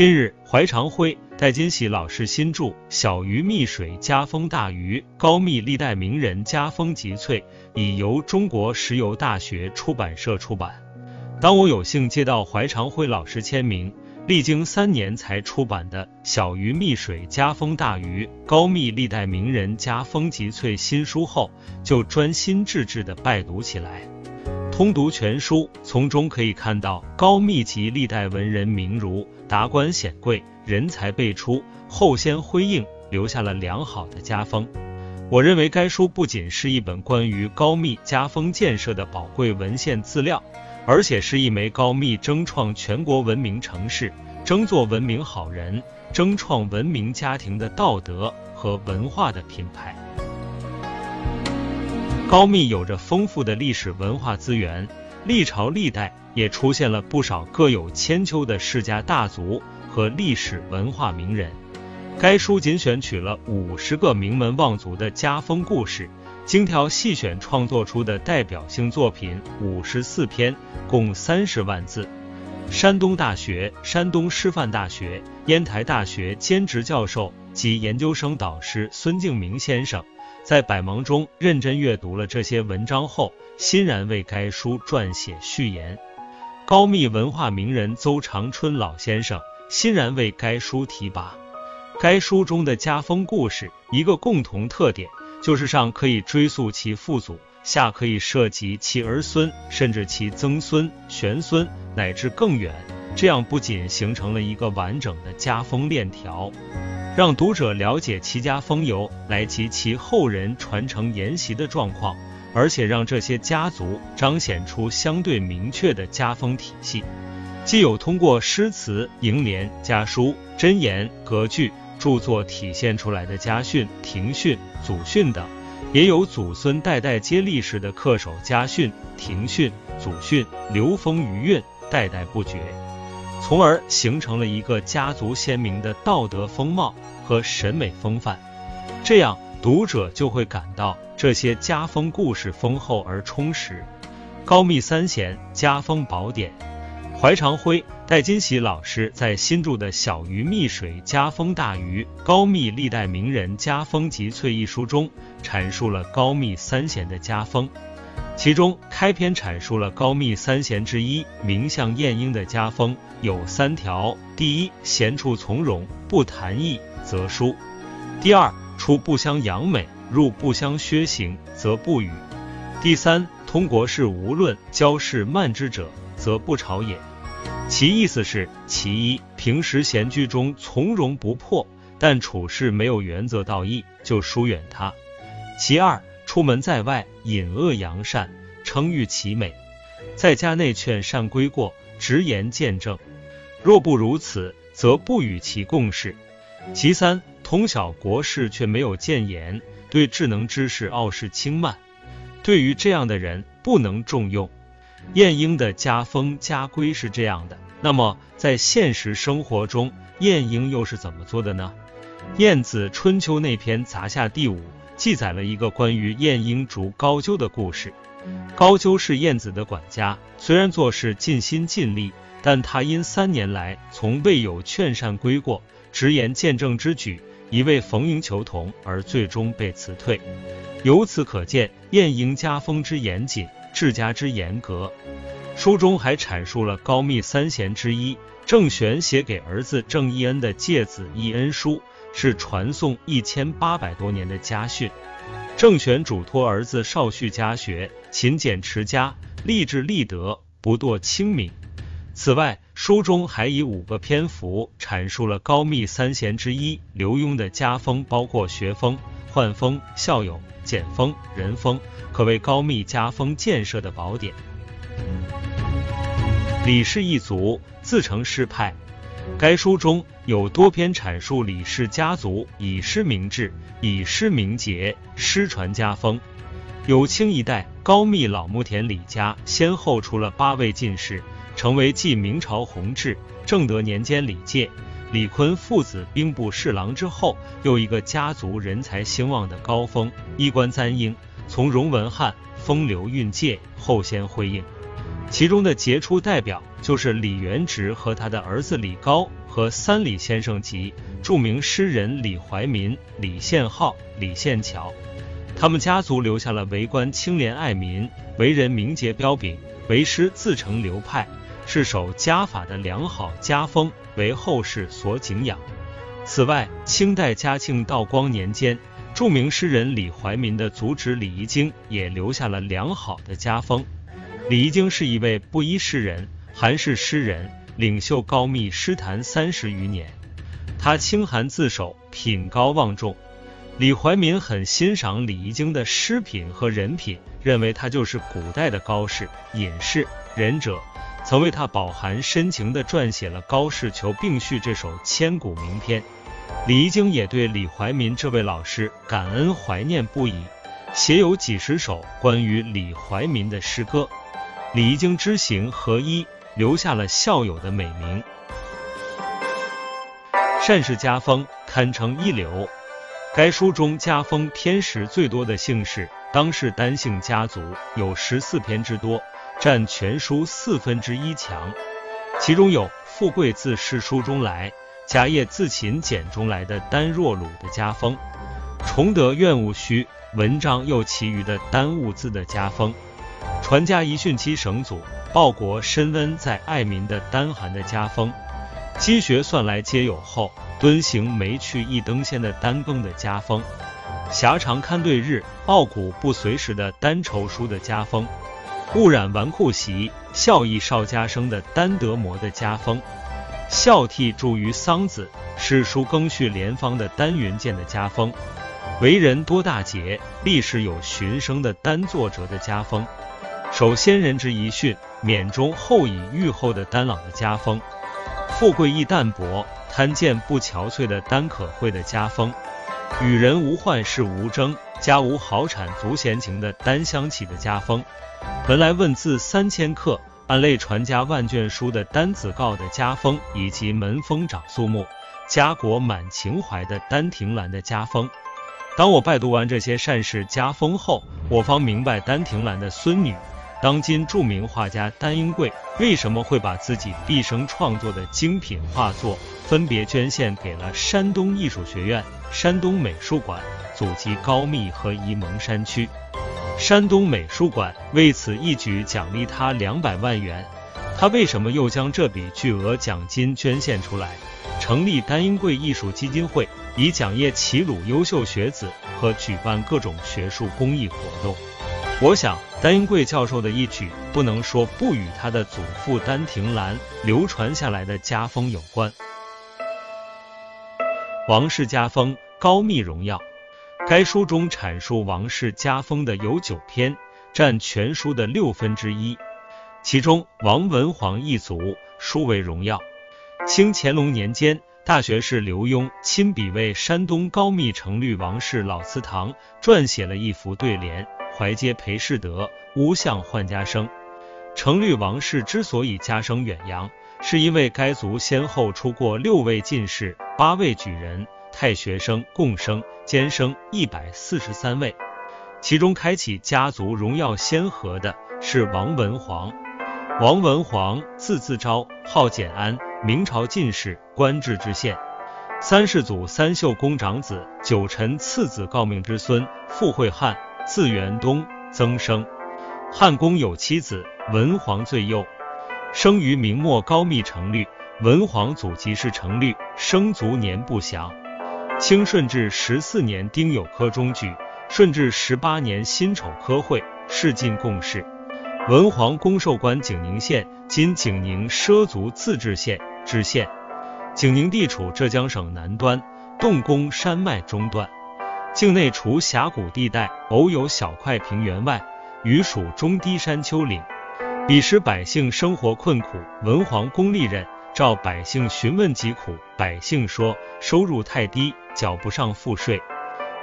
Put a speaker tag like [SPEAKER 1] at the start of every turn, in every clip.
[SPEAKER 1] 今日，怀长辉、戴金喜老师新著《小鱼蜜水家风大鱼，高密历代名人家风集萃》已由中国石油大学出版社出版。当我有幸接到怀长辉老师签名，历经三年才出版的《小鱼蜜水家风大鱼，高密历代名人家风集萃》新书后，就专心致志地拜读起来。通读全书，从中可以看到高密集历代文人名儒、达官显贵、人才辈出，后先辉映，留下了良好的家风。我认为该书不仅是一本关于高密家风建设的宝贵文献资料，而且是一枚高密争创全国文明城市、争做文明好人、争创文明家庭的道德和文化的品牌。高密有着丰富的历史文化资源，历朝历代也出现了不少各有千秋的世家大族和历史文化名人。该书仅选取了五十个名门望族的家风故事，精挑细选创作出的代表性作品五十四篇，共三十万字。山东大学、山东师范大学、烟台大学兼职教授及研究生导师孙敬明先生。在百忙中认真阅读了这些文章后，欣然为该书撰写序言。高密文化名人邹长春老先生欣然为该书提拔。该书中的家风故事，一个共同特点就是上可以追溯其父祖，下可以涉及其儿孙，甚至其曾孙、玄孙，乃至更远。这样不仅形成了一个完整的家风链条。让读者了解其家风由来及其后人传承沿袭的状况，而且让这些家族彰显出相对明确的家风体系。既有通过诗词、楹联、家书、箴言、格句著作体现出来的家训、庭训、祖训等，也有祖孙代代接历史的恪守家训、庭训、祖训，流风余韵，代代不绝。从而形成了一个家族鲜明的道德风貌和审美风范，这样读者就会感到这些家风故事丰厚而充实。高密三贤家风宝典，怀长辉、戴金喜老师在新著的《小鱼蜜水家风大鱼，高密历代名人家风集萃》一书中，阐述了高密三贤的家风。其中开篇阐述了高密三贤之一名相晏婴的家风有三条：第一，闲处从容，不谈义则书；第二，出不相扬美，入不相薛行，则不语；第三，通国事无论，交事慢之者，则不朝也。其意思是：其一，平时闲居中从容不迫，但处事没有原则道义，就疏远他；其二，出门在外，隐恶扬善，称誉其美；在家内劝善归过，直言见正。若不如此，则不与其共事。其三，通晓国事却没有谏言，对智能之士傲视轻慢。对于这样的人，不能重用。晏婴的家风家规是这样的，那么在现实生活中，晏婴又是怎么做的呢？《晏子春秋》那篇杂下第五。记载了一个关于晏婴逐高句的故事。高句是晏子的管家，虽然做事尽心尽力，但他因三年来从未有劝善归过、直言见证之举，一味逢迎求同，而最终被辞退。由此可见，晏婴家风之严谨，治家之严格。书中还阐述了高密三贤之一郑玄写给儿子郑义恩的诫子义恩书。是传颂一千八百多年的家训。郑玄嘱托儿子少婿家学，勤俭持家，立志立德，不堕清明。此外，书中还以五个篇幅阐述了高密三贤之一刘墉的家风，包括学风、宦风、孝友、俭风、仁风，可谓高密家风建设的宝典。李氏一族自成诗派。该书中有多篇阐述李氏家族以诗明志、以诗明节、诗传家风。有清一代高密老木田李家先后出了八位进士，成为继明朝弘治、正德年间李介、李坤父子兵部侍郎之后，又一个家族人才兴旺的高峰。衣冠簪缨，从容文翰，风流韵界，后先辉映。其中的杰出代表。就是李元直和他的儿子李高和三李先生及著名诗人李怀民、李宪浩、李宪桥。他们家族留下了为官清廉爱民、为人名节彪炳、为师自成流派、是守家法的良好家风，为后世所敬仰。此外，清代嘉庆、道光年间，著名诗人李怀民的祖侄李宜京也留下了良好的家风。李宜京是一位布衣诗人、韩式诗人，领袖高密诗坛三十余年。他清寒自守，品高望重。李怀民很欣赏李宜京的诗品和人品，认为他就是古代的高士、隐士、仁者。曾为他饱含深情地撰写了《高士求并序》这首千古名篇。李宜京也对李怀民这位老师感恩怀念不已，写有几十首关于李怀民的诗歌。李宜京知行合一，留下了校友的美名。单氏家风堪称一流。该书中家风偏食最多的姓氏，当是单姓家族，有十四篇之多。占全书四分之一强，其中有富贵自诗书中来，家业自勤俭中来的单若鲁的家风，崇德愿务虚，文章又其余的单物字的家风，传家遗训七省祖，报国深恩在爱民的单寒的家风，积学算来皆有后，敦行没去一登仙的单更的家风，狭长看对日，傲骨不随时的单筹书的家风。误染纨绔习，孝义少家生的丹德摩的家风；孝悌著于桑梓，史书更续连方的丹云健的家风；为人多大节，历史有寻声的丹作者的家风；守先人之遗训，免中后以御后的丹朗的家风；富贵亦淡泊，贪贱不憔悴的丹可慧的家风；与人无患事无争，家无豪产足闲情的丹香起的家风。文来问字三千客，按类传家万卷书的丹子告的家风，以及门风长肃穆，家国满情怀的丹庭兰的家风。当我拜读完这些善事家风后，我方明白丹庭兰的孙女，当今著名画家丹英贵为什么会把自己毕生创作的精品画作，分别捐献给了山东艺术学院、山东美术馆、祖籍高密和沂蒙山区。山东美术馆为此一举奖励他两百万元，他为什么又将这笔巨额奖金捐献出来，成立丹英贵艺术基金会，以奖业齐鲁优秀学子和举办各种学术公益活动？我想，丹英贵教授的一举，不能说不与他的祖父丹庭兰流传下来的家风有关。王氏家风高密荣耀。该书中阐述王氏家风的有九篇，占全书的六分之一。其中王文煌一族殊为荣耀。清乾隆年间，大学士刘墉亲笔为山东高密城律王氏老祠堂撰写了一幅对联：“怀皆裴世德，乌相换家生。”成律王氏之所以家声远扬，是因为该族先后出过六位进士、八位举人。太学生共生监生一百四十三位，其中开启家族荣耀先河的是王文煌。王文煌字自昭，号简安，明朝进士，官至知县。三世祖三秀公长子，九臣次子诰命之孙，傅惠汉，字元东，曾生。汉公有妻子，文皇最幼，生于明末高密成律。文皇祖籍是成律，生卒年不详。清顺治十四年丁酉科中举，顺治十八年辛丑科会，仕进贡士。文皇公授官景宁县（今景宁畲族自治县）知县。景宁地处浙江省南端，洞宫山脉中段，境内除峡谷地带，偶有小块平原外，余属中低山丘陵。彼时百姓生活困苦，文皇宫历任。召百姓询问疾苦，百姓说收入太低，缴不上赋税。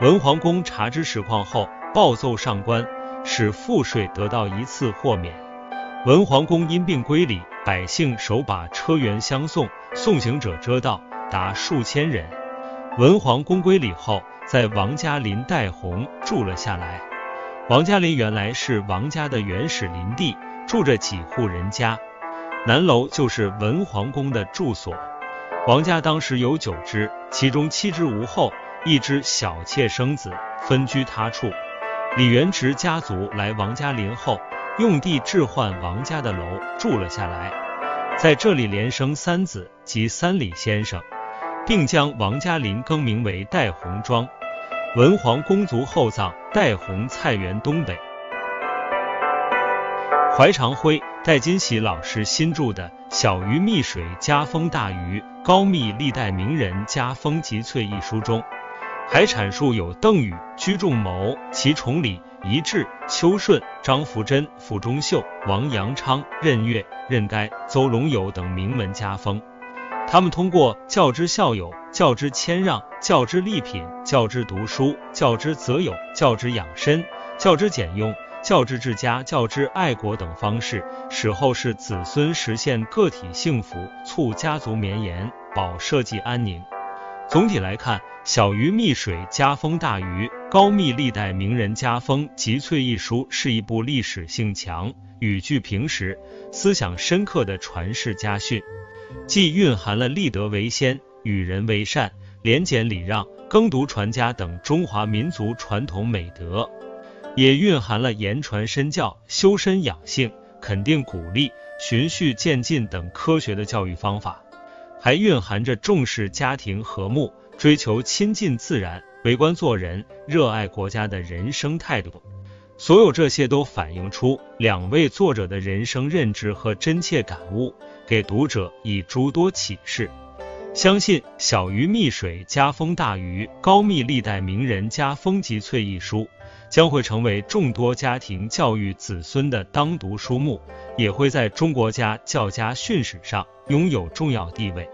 [SPEAKER 1] 文皇宫察知实况后，暴奏上官，使赋税得到一次豁免。文皇宫因病归里，百姓手把车辕相送，送行者遮道达数千人。文皇宫归里后，在王家林带红住了下来。王家林原来是王家的原始林地，住着几户人家。南楼就是文皇宫的住所。王家当时有九只，其中七只无后，一只小妾生子，分居他处。李元直家族来王家林后，用地置换王家的楼，住了下来，在这里连生三子及三李先生，并将王家林更名为代红庄。文皇公族后葬代洪菜园东北。怀长辉、戴金喜老师新著的《小鱼蜜水家风大鱼高密历代名人家风集萃》一书中。还阐述有邓禹、居仲谋、齐崇礼、仪志、邱顺、张福珍、傅中秀、王阳昌、任岳、任该、邹龙友等名门家风。他们通过教之孝友、教之谦让、教之立品、教之读书、教之择友、教之养身、教之俭用、教之治家、教之爱国等方式，使后世子孙实现个体幸福，促家族绵延，保社稷安宁。总体来看，《小鱼蜜水家风大鱼高密历代名人家风集萃》一书是一部历史性强、语句平实、思想深刻的传世家训，既蕴含了立德为先、与人为善、廉俭礼让、耕读传家等中华民族传统美德，也蕴含了言传身教、修身养性、肯定鼓励、循序渐进等科学的教育方法。还蕴含着重视家庭和睦、追求亲近自然、为官做人、热爱国家的人生态度。所有这些都反映出两位作者的人生认知和真切感悟，给读者以诸多启示。相信《小鱼蜜水家风大鱼高密历代名人家风集萃》一书。将会成为众多家庭教育子孙的当读书目，也会在中国家教家训史上拥有重要地位。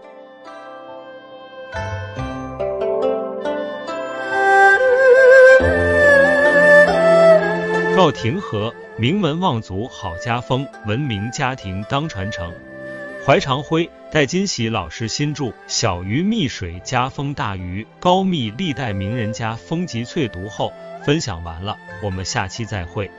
[SPEAKER 1] 赵廷和，名门望族好家风，文明家庭当传承。怀长辉、戴金喜老师新著《小鱼觅水家风大鱼高密历代名人家风集萃》读后。分享完了，我们下期再会。